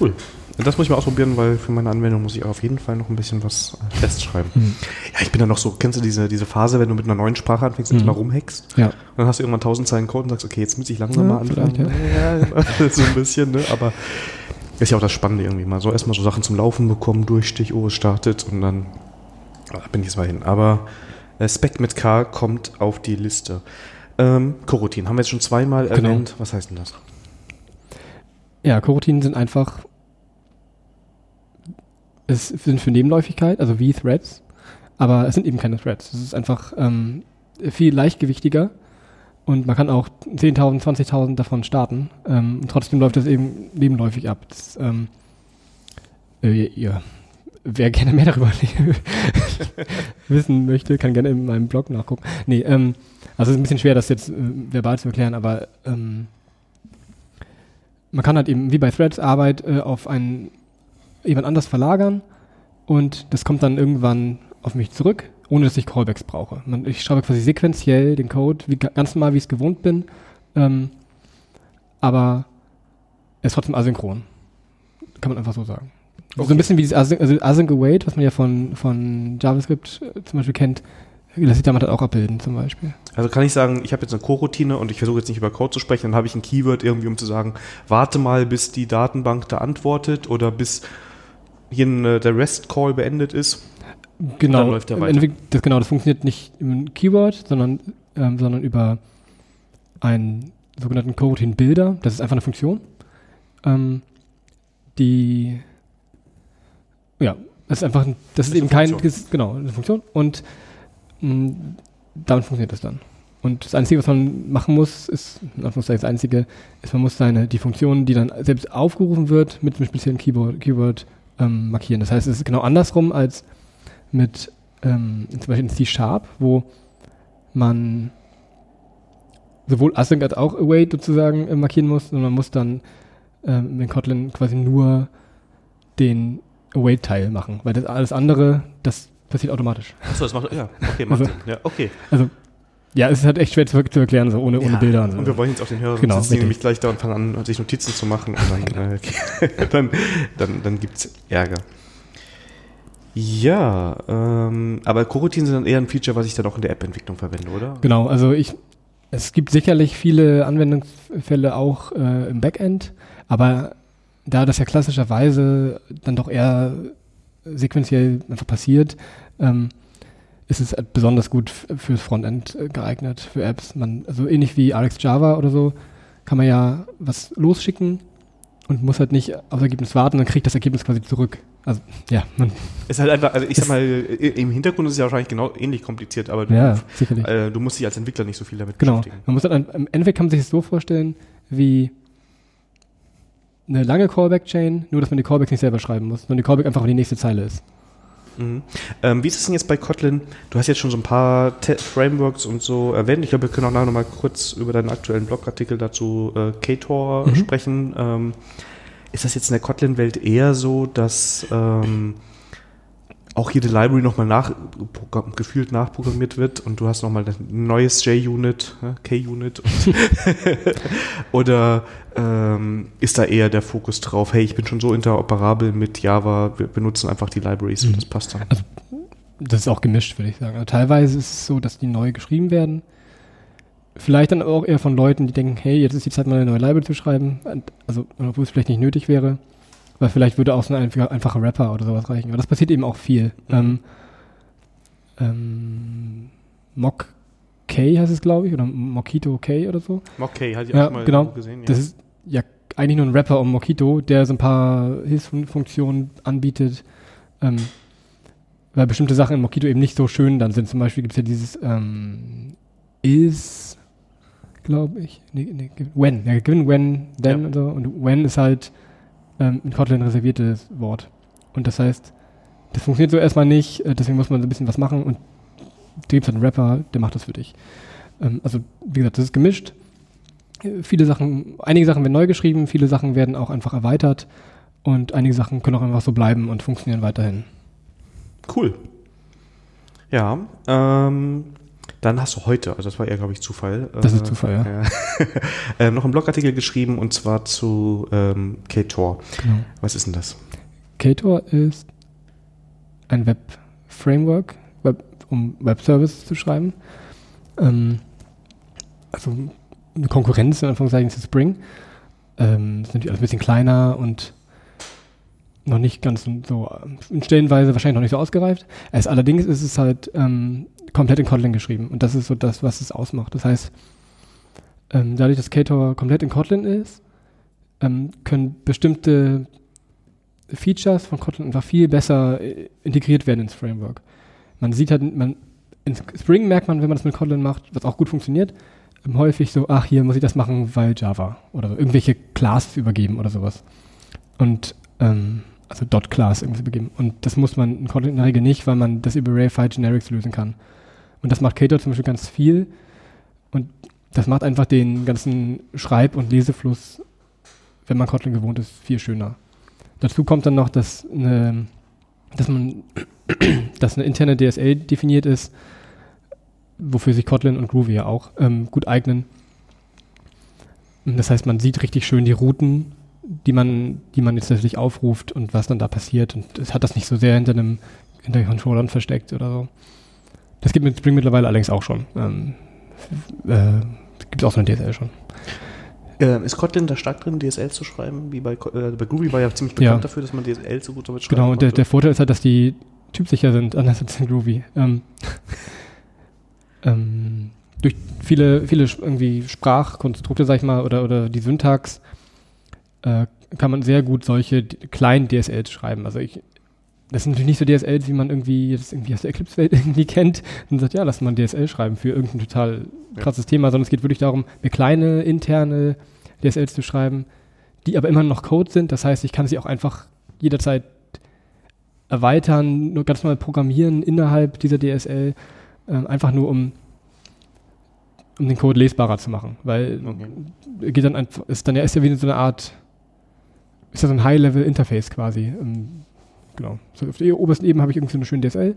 Cool. Das muss ich mal ausprobieren, weil für meine Anwendung muss ich auf jeden Fall noch ein bisschen was äh, Tests schreiben. Mhm. Ja, ich bin dann noch so, kennst du diese, diese Phase, wenn du mit einer neuen Sprache anfängst und mhm. mal rumhackst? Ja. Und dann hast du irgendwann tausend Zeilen Code und sagst, okay, jetzt muss ich langsam ja, mal anfangen. Ja. so ein bisschen, ne? Aber ist ja auch das Spannende irgendwie mal. So erstmal so Sachen zum Laufen bekommen, Durchstich, oh, es startet und dann oh, bin ich jetzt mal hin. Aber äh, Spec mit K kommt auf die Liste. Ähm, Coroutine haben wir jetzt schon zweimal genau. erwähnt. Was heißt denn das? Ja, Coroutinen sind einfach es sind für Nebenläufigkeit, also wie Threads, aber es sind eben keine Threads. Es ist einfach ähm, viel leichtgewichtiger und man kann auch 10.000, 20.000 davon starten. Ähm, und trotzdem läuft das eben nebenläufig ab. Das, ähm, äh, ja, wer gerne mehr darüber wissen möchte, kann gerne in meinem Blog nachgucken. Nee, ähm, also es ist ein bisschen schwer, das jetzt äh, verbal zu erklären, aber ähm, man kann halt eben wie bei Threads Arbeit äh, auf einen jemand anders verlagern und das kommt dann irgendwann auf mich zurück, ohne dass ich Callbacks brauche. Ich schreibe quasi sequenziell den Code, wie, ganz normal, wie ich es gewohnt bin, ähm, aber er ist trotzdem asynchron. Kann man einfach so sagen. Okay. So ein bisschen wie dieses Async, also Async Await, was man ja von, von JavaScript äh, zum Beispiel kennt, lässt sich damit halt auch abbilden zum Beispiel. Also kann ich sagen, ich habe jetzt eine Core-Routine und ich versuche jetzt nicht über Code zu sprechen, dann habe ich ein Keyword irgendwie, um zu sagen, warte mal, bis die Datenbank da antwortet oder bis hier äh, der REST-Call beendet ist, genau, dann läuft er weiter. Das, genau, das funktioniert nicht im Keyword, sondern, ähm, sondern über einen sogenannten Coroutine-Builder. Das ist einfach eine Funktion, ähm, die ja, das ist einfach, das, das ist eben kein, genau, eine Funktion und mh, damit funktioniert das dann. Und das Einzige, was man machen muss, ist, in Anführungszeichen das Einzige, ist, man muss seine, die Funktion, die dann selbst aufgerufen wird, mit einem speziellen Keyboard, Keyword ähm, markieren. Das heißt, es ist genau andersrum als mit ähm, zum Beispiel in C-Sharp, wo man sowohl Async als auch Await sozusagen äh, markieren muss, sondern man muss dann ähm, in Kotlin quasi nur den Await-Teil machen, weil das alles andere, das passiert automatisch. Achso, das macht, ja, okay, macht also, Sinn. Ja, okay. Also, ja, es ist halt echt schwer zu, zu erklären, so ohne, ja, ohne Bilder. Und, so. und wir wollen jetzt auch den Hörern genau, sitzen, nämlich gleich da und fangen an, sich Notizen zu machen und dann, äh, dann, dann, dann gibt es Ärger. Ja, ähm, aber Coroutinen sind dann eher ein Feature, was ich dann auch in der App-Entwicklung verwende, oder? Genau, also ich, es gibt sicherlich viele Anwendungsfälle auch äh, im Backend, aber da das ja klassischerweise dann doch eher sequenziell einfach passiert, ähm, ist es besonders gut fürs Frontend äh, geeignet, für Apps. Man, also ähnlich wie RxJava oder so, kann man ja was losschicken und muss halt nicht aufs Ergebnis warten, dann kriegt das Ergebnis quasi zurück. Also, ja. Man ist halt einfach, also ich sag mal, im Hintergrund ist es ja wahrscheinlich genau ähnlich kompliziert, aber du, ja, äh, du musst dich als Entwickler nicht so viel damit genau. beschäftigen. Man muss halt, im Endeffekt kann man sich das so vorstellen, wie eine lange Callback-Chain, nur dass man die Callbacks nicht selber schreiben muss, sondern die Callback einfach die nächste Zeile ist. Mhm. Ähm, wie ist es denn jetzt bei Kotlin? Du hast jetzt schon so ein paar Te Frameworks und so erwähnt. Ich glaube, wir können auch nachher noch mal kurz über deinen aktuellen Blogartikel dazu äh, Ktor mhm. sprechen. Ähm, ist das jetzt in der Kotlin-Welt eher so, dass ähm, auch jede Library nochmal nach, gefühlt nachprogrammiert wird und du hast nochmal ein neues JUnit, K-Unit oder ähm, ist da eher der Fokus drauf, hey, ich bin schon so interoperabel mit Java, wir benutzen einfach die Libraries mhm. und das passt dann. Also, das ist auch gemischt, würde ich sagen. Also, teilweise ist es so, dass die neu geschrieben werden. Vielleicht dann auch eher von Leuten, die denken, hey, jetzt ist die Zeit, mal eine neue Library zu schreiben. Also, obwohl es vielleicht nicht nötig wäre. Weil vielleicht würde auch so ein einfacher Rapper oder sowas reichen. Aber das passiert eben auch viel. Mhm. Ähm, ähm, Mock K heißt es, glaube ich, oder Mokito K oder so. Mock K, hatte ich ja, auch mal genau. gesehen. Ja. Das ist ja eigentlich nur ein Rapper um Mokito, der so ein paar Hilfsfunktionen anbietet, ähm, weil bestimmte Sachen in Mokito eben nicht so schön dann sind. Zum Beispiel gibt es ja dieses ähm, is, glaube ich, nee, nee, when, ja, given, when, then ja. und so. Und when ist halt ähm, in Kotlin reserviertes Wort. Und das heißt, das funktioniert so erstmal nicht, äh, deswegen muss man so ein bisschen was machen und da gibt es einen Rapper, der macht das für dich. Ähm, also, wie gesagt, das ist gemischt. Äh, viele Sachen, einige Sachen werden neu geschrieben, viele Sachen werden auch einfach erweitert und einige Sachen können auch einfach so bleiben und funktionieren weiterhin. Cool. Ja, ähm, dann hast du heute, also das war eher, glaube ich, Zufall. Das ist äh, Zufall, ja. ja. äh, noch einen Blogartikel geschrieben und zwar zu ähm, KTOR. Genau. Was ist denn das? KTOR ist ein Web-Framework, Web, um Web-Services zu schreiben. Ähm, also eine Konkurrenz in Anführungszeichen zu Spring. Ähm, ist natürlich alles ein bisschen kleiner und noch nicht ganz so, in Stellenweise wahrscheinlich noch nicht so ausgereift. Es, allerdings ist es halt ähm, komplett in Kotlin geschrieben und das ist so das, was es ausmacht. Das heißt, ähm, dadurch, dass Ktor komplett in Kotlin ist, ähm, können bestimmte Features von Kotlin einfach viel besser äh, integriert werden ins Framework. Man sieht halt, man, in Spring merkt man, wenn man das mit Kotlin macht, was auch gut funktioniert, ähm, häufig so, ach, hier muss ich das machen, weil Java oder so, irgendwelche Classes übergeben oder sowas. Und ähm, also Dot-Class irgendwie begeben. Und das muss man in Kotlin in der Regel nicht, weil man das über Array-File Generics lösen kann. Und das macht Cater zum Beispiel ganz viel. Und das macht einfach den ganzen Schreib- und Lesefluss, wenn man Kotlin gewohnt ist, viel schöner. Dazu kommt dann noch, dass eine, dass man, dass eine interne DSL definiert ist, wofür sich Kotlin und Groovy ja auch ähm, gut eignen. Das heißt, man sieht richtig schön die Routen die man, die man jetzt natürlich aufruft und was dann da passiert. Und es hat das nicht so sehr hinter einem, hinter Controllern versteckt oder so. Das gibt mit Spring mittlerweile allerdings auch schon. Ähm, äh, gibt es auch so eine DSL schon. Äh, ist Kotlin da stark drin, DSL zu schreiben? Wie bei, äh, bei Groovy war ja ziemlich bekannt ja. dafür, dass man DSL so gut damit schreibt. Genau, und der, der, Vorteil ist halt, dass die typsicher sind, anders als in Groovy. Ähm, ähm, durch viele, viele irgendwie Sprachkonstrukte, sag ich mal, oder, oder die Syntax äh, kann man sehr gut solche kleinen DSLs schreiben. Also ich, das sind natürlich nicht so DSLs, wie man irgendwie jetzt irgendwie aus der Eclipse-Welt irgendwie kennt und sagt, ja, lass mal ein DSL schreiben für irgendein total krasses ja. Thema, sondern es geht wirklich darum, mir kleine interne DSLs zu schreiben, die aber immer noch Code sind. Das heißt, ich kann sie auch einfach jederzeit erweitern, nur ganz mal programmieren innerhalb dieser DSL, äh, einfach nur um um den Code lesbarer zu machen, weil okay. geht dann einfach, ist dann ja ist ja wie so eine Art ist ja so ein High-Level-Interface quasi. Ähm, genau. So auf der obersten Ebene habe ich irgendwie so eine schöne DSL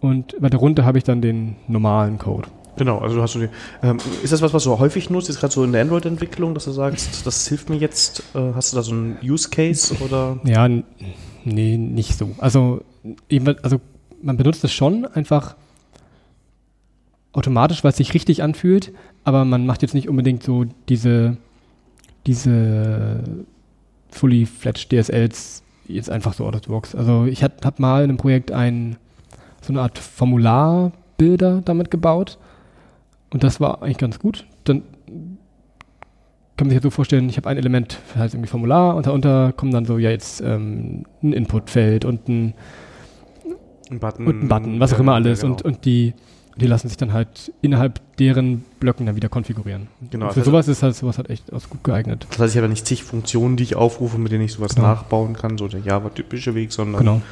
und weiter runter habe ich dann den normalen Code. Genau, also du hast so die, ähm, ist das was, was du häufig nutzt, jetzt gerade so in der Android-Entwicklung, dass du sagst, das hilft mir jetzt? Äh, hast du da so einen Use Case oder? Ja, nee, nicht so. Also, eben, also man benutzt es schon einfach automatisch, weil es sich richtig anfühlt, aber man macht jetzt nicht unbedingt so diese, diese fully fledged DSLs jetzt einfach so out of the box. Also ich habe hab mal in einem Projekt ein, so eine Art Formularbilder damit gebaut und das war eigentlich ganz gut. Dann kann man sich halt so vorstellen, ich habe ein Element, halt irgendwie Formular und darunter kommen dann so, ja jetzt ähm, ein Inputfeld und ein, ein Button, und ein Button, was auch immer alles ja, genau. und, und die die lassen sich dann halt innerhalb deren Blöcken dann wieder konfigurieren. Genau. Und für sowas ist halt sowas halt echt aus gut geeignet. Das heißt, ich habe nicht zig Funktionen, die ich aufrufe, mit denen ich sowas genau. nachbauen kann, so der Java-typische Weg, sondern genau.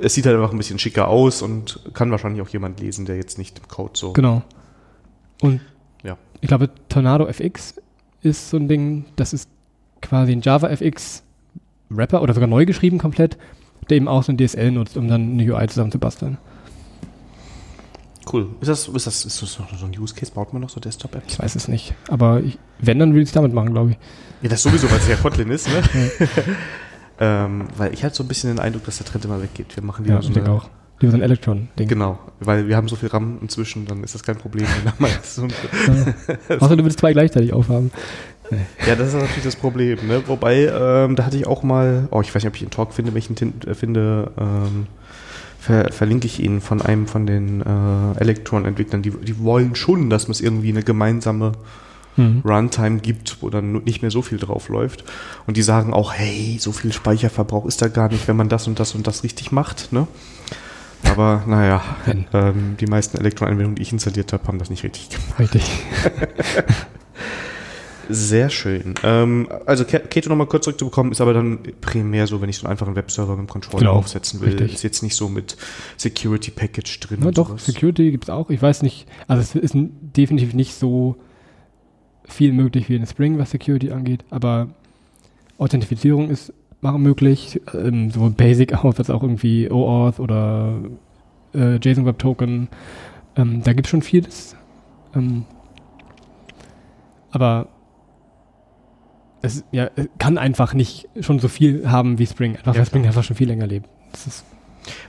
es sieht halt einfach ein bisschen schicker aus und kann wahrscheinlich auch jemand lesen, der jetzt nicht im Code so. Genau. Und Ja. ich glaube, Tornado FX ist so ein Ding, das ist quasi ein Java FX Wrapper oder sogar neu geschrieben komplett, der eben auch so ein DSL nutzt, um dann eine UI zusammenzubasteln. Cool. Ist das, ist das, ist das noch so ein Use Case? Baut man noch so Desktop-Apps? Ich weiß es nicht. Aber ich, wenn, dann würde ich es damit machen, glaube ich. Ja, das sowieso, weil es ja Kotlin ist, ne? ähm, weil ich hatte so ein bisschen den Eindruck, dass der Trend immer weggeht. Wir machen Ja, wieder ich so denke eine, auch. Lieber so ein Electron-Ding. Genau, weil wir haben so viel RAM inzwischen, dann ist das kein Problem. wenn so Ja. Außer du würdest zwei gleichzeitig aufhaben. ja, das ist natürlich das Problem. Ne? Wobei, ähm, da hatte ich auch mal, oh, ich weiß nicht, ob ich einen Talk finde, welchen Tin- äh, finde, ähm, ver verlinke ich Ihnen von einem von den äh, Electron-Entwicklern. Die, die wollen schon, dass es irgendwie eine gemeinsame Hm. Runtime gibt, wo dann nicht mehr so viel drauf läuft. Und die sagen auch, hey, so viel Speicherverbrauch ist da gar nicht, wenn man das und das und das richtig macht. Ne? Aber naja, ähm, die meisten Elektron-Anwendungen, die ich installiert habe, haben das nicht richtig gemacht. Richtig. Sehr schön. Ähm, also Ke- Keto nochmal kurz zurückzubekommen, ist aber dann primär so, wenn ich so einen einfachen Webserver mit dem Controller Genau, aufsetzen will. richtig. Ist jetzt nicht so mit Security Package drin. Na doch, sowas. Security gibt es auch. Ich weiß nicht, also es ist definitiv nicht so viel möglich wie in Spring, was Security angeht, aber Authentifizierung ist machen möglich, ähm, sowohl Basic auf als auch irgendwie OAuth oder äh, JSON Web Token. Ähm, da gibt es schon vieles. Ähm, aber es ja, es kann einfach nicht schon so viel haben wie Spring, einfach Ja, weil Spring einfach schon viel länger lebt.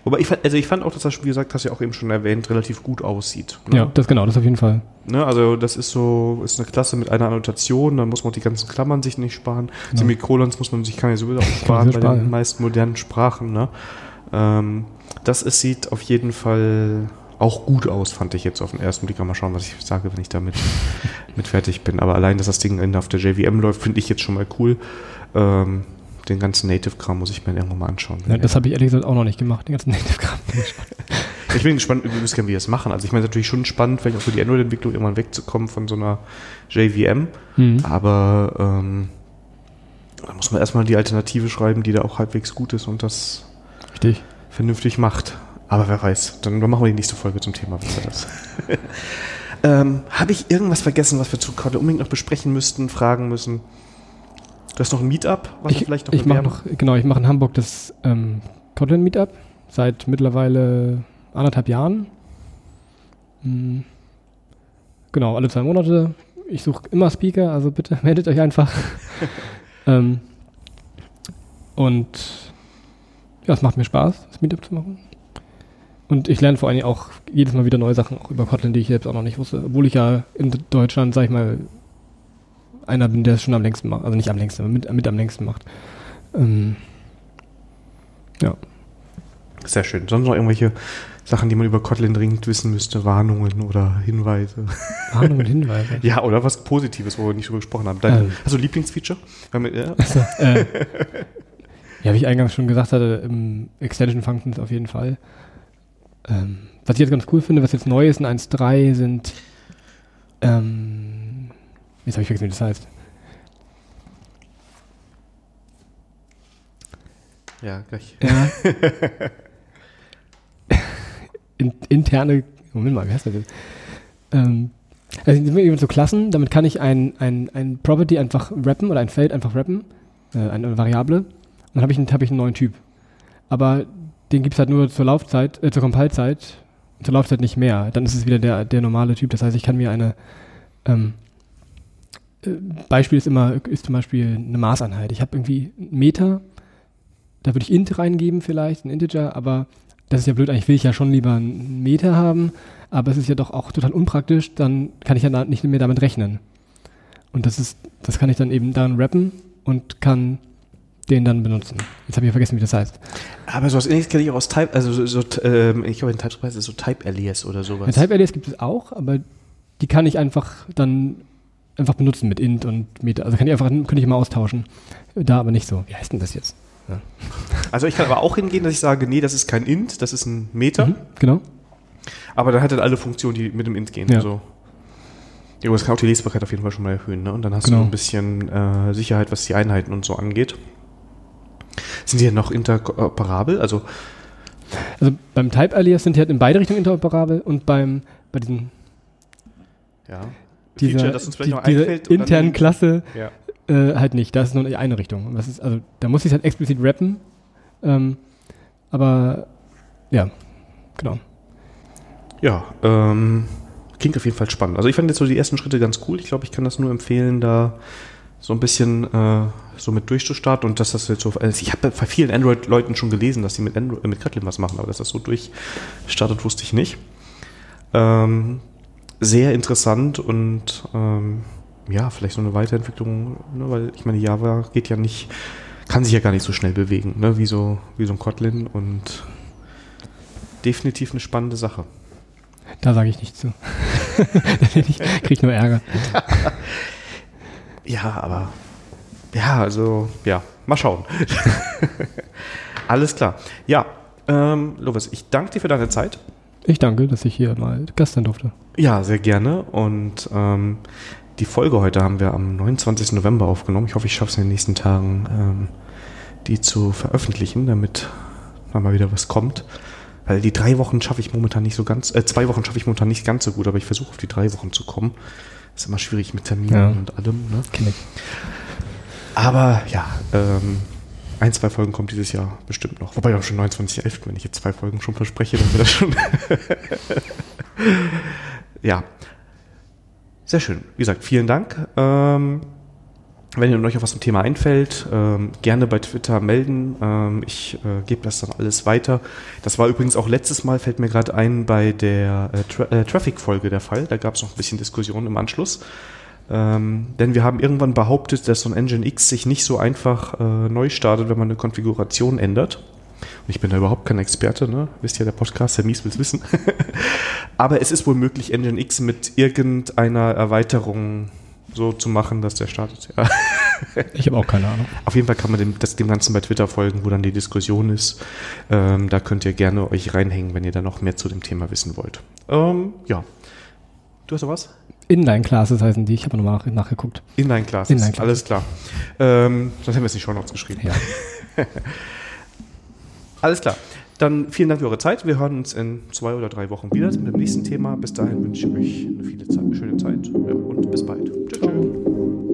Wobei ich fand, also ich fand auch, dass das, wie gesagt, hast du ja auch eben schon erwähnt, relativ gut aussieht. ne? ja, das genau, das auf jeden Fall. Ne, also das ist so, ist eine Klasse mit einer Annotation, dann muss man auch die ganzen Klammern sich nicht sparen. Genau. Semikolons muss man sich kann ja sowieso auch sparen bei sparen, den ja. meisten modernen Sprachen. Ne? Ähm, das ist, sieht auf jeden Fall auch gut aus, fand ich jetzt auf den ersten Blick. Mal schauen, was ich sage, wenn ich damit mit fertig bin. Aber allein, dass das Ding auf der JVM läuft, finde ich jetzt schon mal cool. Ähm, den ganzen Native-Kram muss ich mir irgendwann mal anschauen. Ja, das habe ich ehrlich gesagt auch noch nicht gemacht, den ganzen Native-Kram. Ich bin gespannt, übrigens, wie die das machen. Also ich meine, natürlich schon spannend, vielleicht auch für die Android-Entwicklung irgendwann wegzukommen von so einer JVM. Mhm. Aber ähm, da muss man erstmal die Alternative schreiben, die da auch halbwegs gut ist und das Richtig. vernünftig macht. Aber wer weiß, dann machen wir die nächste Folge zum Thema, was das? ähm, Habe ich irgendwas vergessen, was wir zu Kotlin unbedingt noch besprechen müssten, fragen müssen? Du hast noch ein Meetup, was Ich, vielleicht noch ich mache bewerben? noch, genau, ich mache in Hamburg das ähm, Kotlin Meetup seit mittlerweile anderthalb Jahren. Mhm. Genau, alle zwei Monate. Ich suche immer Speaker, also bitte meldet euch einfach. ähm, und ja, es macht mir Spaß, das Meetup zu machen. Und ich lerne vor allen Dingen auch jedes Mal wieder neue Sachen auch über Kotlin, die ich selbst auch noch nicht wusste. Obwohl ich ja in Deutschland, sag ich mal, einer bin, der es schon am längsten macht. Also nicht am längsten, aber mit, mit am längsten macht. Ähm, ja. Sehr schön. Sonst noch irgendwelche Sachen, die man über Kotlin dringend wissen müsste, Warnungen oder Hinweise? Warnungen und Hinweise. Ja, oder was Positives, wo wir nicht drüber gesprochen haben. Dein, Ähm. Ein Lieblingsfeature? Ja? Also, äh, ja, wie ich eingangs schon gesagt hatte, im Extension Functions auf jeden Fall. Ähm, was ich jetzt ganz cool finde, was jetzt neu ist in 1.3 sind, ähm, jetzt habe ich vergessen, wie das heißt. ja, gleich. Ja. In, interne, Moment mal, wie heißt das jetzt? Ähm, also sind wir so Klassen, damit kann ich ein, ein, ein Property einfach wrappen oder ein Feld einfach wrappen, äh, eine Variable. Und dann habe ich, einen- hab ich einen neuen Typ. Aber den gibt es halt nur zur Laufzeit, äh, zur Compile-Zeit, zur Laufzeit nicht mehr. Dann ist es wieder der, der normale Typ. Das heißt, ich kann mir eine ähm, äh, Beispiel ist immer, ist zum Beispiel eine Maßeinheit. Ich habe irgendwie einen Meter, da würde ich int reingeben vielleicht, ein Integer, aber das ist ja blöd, eigentlich will ich ja schon lieber einen Meter haben, aber es ist ja doch auch total unpraktisch, dann kann ich ja nicht mehr damit rechnen. Und das ist, das kann ich dann eben daran rappen und kann den dann benutzen. Jetzt habe ich ja vergessen, wie das heißt. Aber sowas ähnliches kenne ich auch aus Type, also so, so ähm, ich glaube in TypeScript heißt es so Type-Alias oder sowas. Ja, Type-Alias gibt es auch, aber die kann ich einfach dann einfach benutzen mit int und Meter. Also kann ich einfach, könnte ich mal austauschen. Da aber nicht so. Wie heißt denn das jetzt? Also ich kann aber auch hingehen, dass ich sage, nee, das ist kein Int, das ist ein Meter. Mhm, genau. Aber dann hat er alle Funktionen, die mit dem Int gehen. Ja. Also, ja, das kann auch die Lesbarkeit auf jeden Fall schon mal erhöhen. Ne? Und dann hast Genau. du ein bisschen äh, Sicherheit, was die Einheiten und so angeht. Sind die denn noch interoperabel? Also Also beim Type Alias sind die halt in beide Richtungen interoperabel und beim bei diesem Ja. dieser, Feature, das uns vielleicht die, noch dieser einfällt. dann- internen Klasse Ja. äh, halt nicht. Das ist nur eine Richtung. Das ist, also da muss ich halt explizit rappen. Ähm, aber ja, genau. Ja, ähm, klingt auf jeden Fall spannend. Also ich fand jetzt so die ersten Schritte ganz cool. Ich glaube, ich kann das nur empfehlen, da so ein bisschen äh, so mit durchzustarten und dass das jetzt so. Also ich habe bei vielen Android-Leuten schon gelesen, dass sie mit, Android, mit Kotlin was machen, aber dass das so durchstartet, wusste ich nicht. Ähm, sehr interessant und ähm, ja, vielleicht so eine Weiterentwicklung, ne, weil ich meine, Java geht ja nicht, kann sich ja gar nicht so schnell bewegen, ne, wie so, wie so ein Kotlin und definitiv eine spannende Sache. Da sage ich nichts zu. ich krieg nur Ärger. Ja, aber ja, also ja, mal schauen. Alles klar. Ja, ähm, Lovis, ich danke dir für deine Zeit. Ich danke, dass ich hier mal Gast sein durfte. Ja, sehr gerne. Und ähm, die Folge heute haben wir am 29. November aufgenommen. Ich hoffe, ich schaffe es in den nächsten Tagen, ähm, die zu veröffentlichen, damit da mal wieder was kommt. Weil die drei Wochen schaffe ich momentan nicht so ganz, äh, zwei Wochen schaffe ich momentan nicht ganz so gut, aber ich versuche auf die drei Wochen zu kommen. Ist immer schwierig mit Terminen Ja. und allem. Ne? Kenn ich. Aber ja, ähm, ein, zwei Folgen kommt dieses Jahr bestimmt noch. Wobei haben schon 29.11., wenn ich jetzt zwei Folgen schon verspreche, dann wird das schon. ja. Sehr schön. Wie gesagt, vielen Dank. Ähm, wenn ihr euch auf was zum Thema einfällt, ähm, gerne bei Twitter melden. Ähm, ich äh, gebe das dann alles weiter. Das war übrigens auch letztes Mal, fällt mir gerade ein, bei der äh, Tra äh, Traffic-Folge der Fall. Da gab es noch ein bisschen Diskussion im Anschluss. Ähm, denn wir haben irgendwann behauptet, dass so ein Engine X sich nicht so einfach äh, neu startet, wenn man eine Konfiguration ändert. Und ich bin da überhaupt kein Experte, ne? Wisst ihr, der Podcast, der Mies will's wissen. Aber es ist wohl möglich, Engine X mit irgendeiner Erweiterung so zu machen, dass der startet. Ja. Ich habe auch keine Ahnung. Auf jeden Fall kann man dem, das, dem Ganzen bei Twitter folgen, wo dann die Diskussion ist. Ähm, da könnt ihr gerne euch reinhängen, wenn ihr da noch mehr zu dem Thema wissen wollt. Ähm, ja. Du hast noch was? Inline-Classes heißen die. Ich habe nochmal nach, nachgeguckt. Inline-Classes, Inline-Classes. alles klar. Ähm, sonst hätten wir es nicht schon noch geschrieben. Ja. Alles klar. Dann vielen Dank für eure Zeit. Wir hören uns in zwei oder drei Wochen wieder mit dem nächsten Thema. Bis dahin wünsche ich euch eine viele Zeit, schöne Zeit und bis bald. Tschüss.